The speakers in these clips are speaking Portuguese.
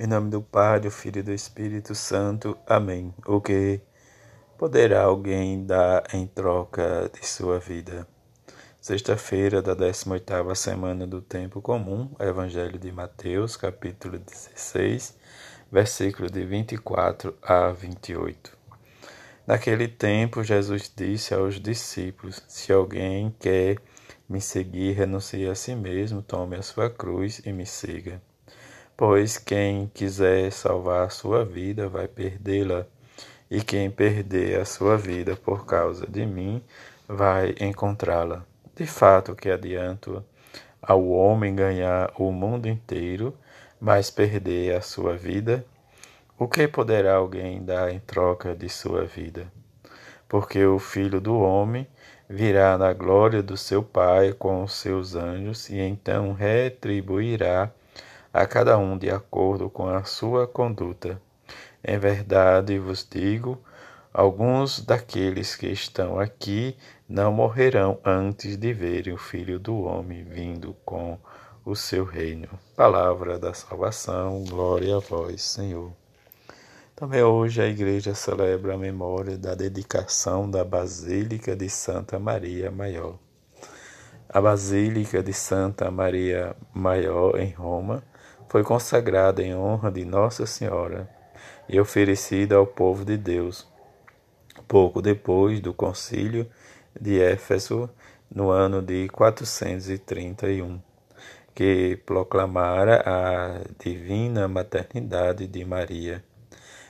Em nome do Pai, do Filho e do Espírito Santo. Amém. O que poderá alguém dar em troca de sua vida? Sexta-feira da 18ª semana do tempo comum, Evangelho de Mateus, capítulo 16, versículo de 24 a 28. Naquele tempo, Jesus disse aos discípulos: Se alguém quer me seguir, renuncie a si mesmo, tome a sua cruz e me siga. Pois quem quiser salvar a sua vida vai perdê-la, e quem perder a sua vida por causa de mim vai encontrá-la. De fato, que adianto ao homem ganhar o mundo inteiro, mas perder a sua vida? O que poderá alguém dar em troca de sua vida? Porque o Filho do Homem virá na glória do seu Pai com os seus anjos e então retribuirá a cada um de acordo com a sua conduta. Em verdade vos digo, alguns daqueles que estão aqui não morrerão antes de verem o Filho do Homem vindo com o seu reino. Palavra da salvação, glória a vós, Senhor. Também hoje a igreja celebra a memória da dedicação da Basílica de Santa Maria Maior. A Basílica de Santa Maria Maior, em Roma, foi consagrada em honra de Nossa Senhora e oferecida ao povo de Deus, pouco depois do concílio de Éfeso, no ano de 431, que proclamara a divina maternidade de Maria.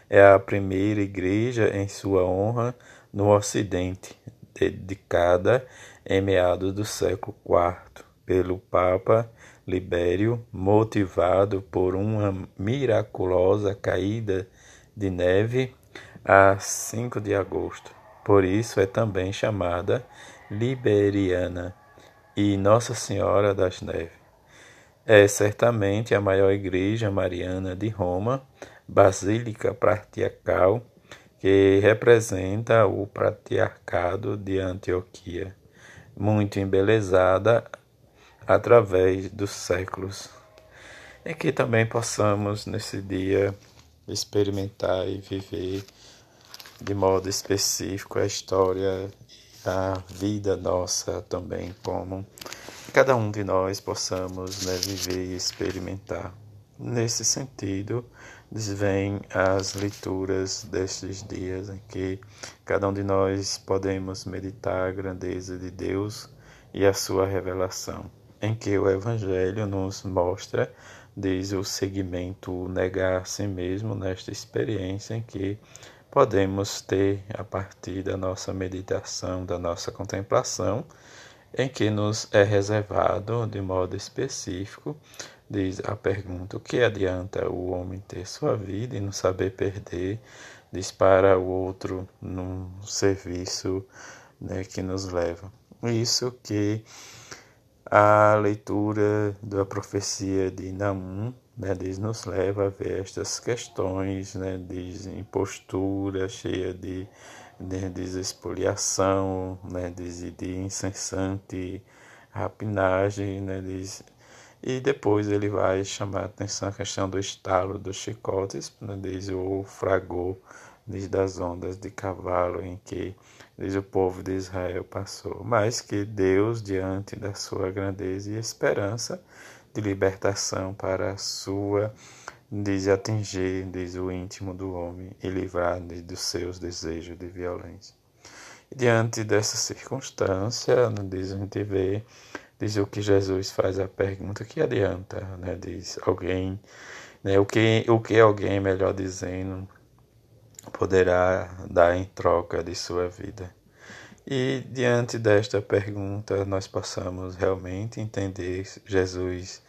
É a primeira igreja em sua honra no Ocidente, dedicada em meados do século IV pelo Papa Libério, motivado por uma miraculosa caída de neve a 5 de agosto. Por isso é também chamada Liberiana e Nossa Senhora das Neves. É certamente a maior igreja mariana de Roma, basílica patriarcal, que representa o patriarcado de Antioquia, muito embelezada através dos séculos. E que também possamos nesse dia experimentar e viver de modo específico a história e a vida nossa também, como cada um de nós possamos né, viver e experimentar. Nesse sentido, vêm as leituras destes dias em que cada um de nós podemos meditar a grandeza de Deus e a sua revelação em que o Evangelho nos mostra desde o segmento negar a si mesmo nesta experiência em que podemos ter a partir da nossa meditação, da nossa contemplação, em que nos é reservado de modo específico, diz a pergunta: o que adianta o homem ter sua vida e não saber perder? Diz para o outro num serviço né, que nos leva. Isso que a leitura da profecia de Naum né, diz, nos leva a ver estas questões né, de impostura cheia de, de, de expoliação, né, de, de incessante rapinagem, né, diz, e depois ele vai chamar a atenção a questão do estalo dos chicotes, né, diz o fragor diz das ondas de cavalo em que diz o povo de Israel passou, mas que Deus, diante da sua grandeza e esperança de libertação para a sua, diz atingir, diz o íntimo do homem e livrar diz, dos seus desejos de violência. E diante dessa circunstância, diz a gente vê, diz o que Jesus faz a pergunta, que adianta, né, diz alguém, né, o que o que alguém melhor dizendo poderá dar em troca de sua vida. E diante desta pergunta, nós possamos realmente entender Jesus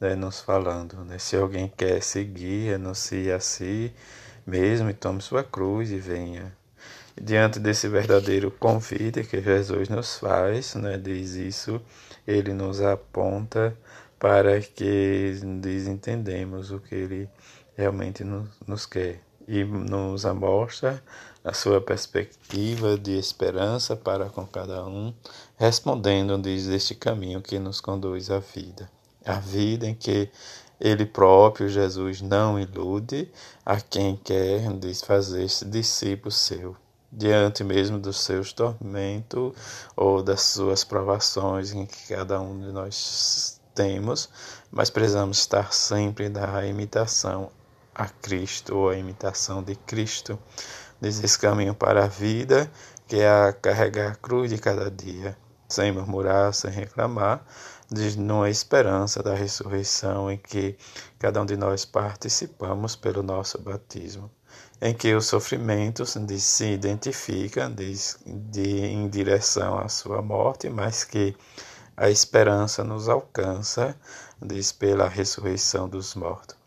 né, nos falando: né, se alguém quer seguir, renuncie a si mesmo e tome sua cruz e venha. E diante desse verdadeiro convite que Jesus nos faz, né, diz isso, ele nos aponta para que desentendemos o que ele realmente nos, nos quer e nos mostra a sua perspectiva de esperança para com cada um, respondendo-nos este caminho que nos conduz à vida. A vida em que Ele próprio, Jesus, não ilude a quem quer fazer-se discípulo seu diante mesmo dos seus tormentos ou das suas provações em que cada um de nós temos, mas precisamos estar sempre na imitação a Cristo ou a imitação de Cristo. Diz esse caminho para a vida, que é a carregar a cruz de cada dia, sem murmurar, sem reclamar, diz numa esperança da ressurreição em que cada um de nós participamos pelo nosso batismo em que os sofrimentos se identificam de, de, em direção à sua morte, mas que a esperança nos alcança, diz pela ressurreição dos mortos.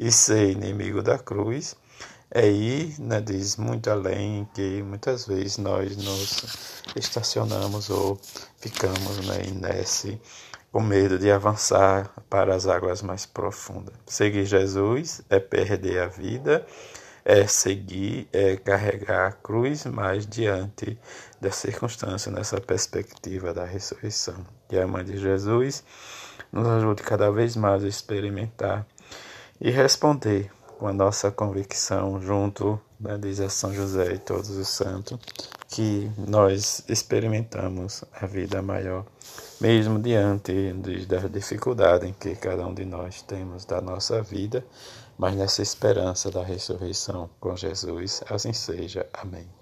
E ser inimigo da cruz é ir, né, diz, muito além, que muitas vezes nós nos estacionamos ou ficamos né, nesse com medo de avançar para as águas mais profundas. Seguir Jesus é perder a vida é seguir, é carregar a cruz, mas diante da circunstância, nessa perspectiva da ressurreição. Que a Mãe de Jesus nos ajude cada vez mais a experimentar e responder com a nossa convicção junto, né, a São José e todos os santos, que nós experimentamos a vida maior, mesmo diante das dificuldades em que cada um de nós temos da nossa vida, mas nessa esperança da ressurreição com Jesus, assim seja. Amém.